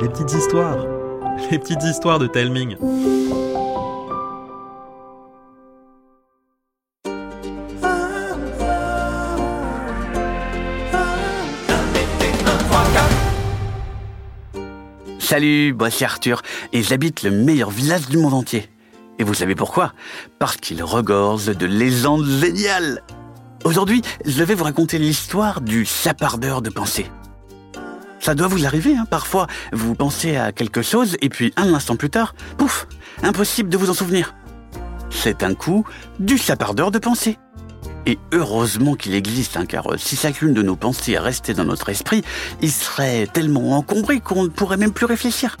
les petites histoires, les petites histoires de Telming. Salut, moi c'est Arthur et j'habite le meilleur village du monde entier. Et vous savez pourquoi? Parce qu'il regorge de légendes géniales. Aujourd'hui, je vais vous raconter l'histoire du sapardeur de pensée. Ça doit vous arriver, hein, parfois. Vous pensez à quelque chose et puis un instant plus tard, pouf, impossible de vous en souvenir. C'est un coup du sapardeur de pensée. Et heureusement qu'il existe, hein, car si chacune de nos pensées restait dans notre esprit, il serait tellement encombré qu'on ne pourrait même plus réfléchir.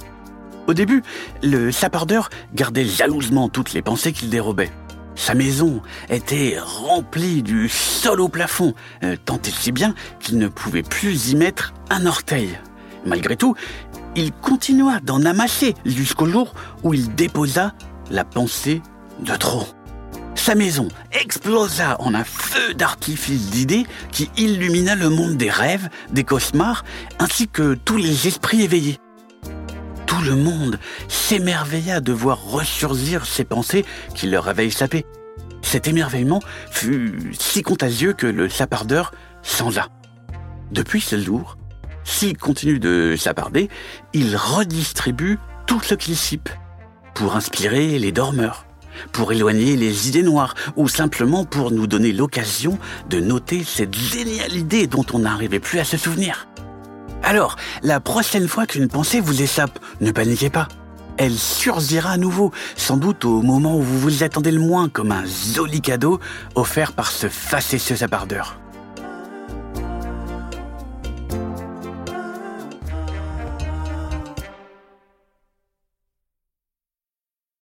Au début, le sapardeur gardait jalousement toutes les pensées qu'il dérobait. Sa maison était remplie du sol au plafond, euh, tant et si bien qu'il ne pouvait plus y mettre un orteil. Malgré tout, il continua d'en amasser jusqu'au jour où il déposa la pensée de trop. Sa maison explosa en un feu d'artifice d'idées qui illumina le monde des rêves, des cauchemars, ainsi que tous les esprits éveillés. Le monde s'émerveilla de voir ressurgir ces pensées qui leur avaient échappé. Cet émerveillement fut si contagieux que le sapardeur s'enla. Depuis ce jour, s'il continue de saparder, il redistribue tout ce qu'il cipe pour inspirer les dormeurs, pour éloigner les idées noires ou simplement pour nous donner l'occasion de noter cette géniale idée dont on n'arrivait plus à se souvenir. Alors, la prochaine fois qu'une pensée vous échappe, ne paniquez pas. Elle surgira à nouveau, sans doute au moment où vous vous attendez le moins, comme un joli cadeau offert par ce facétieux sapardeur.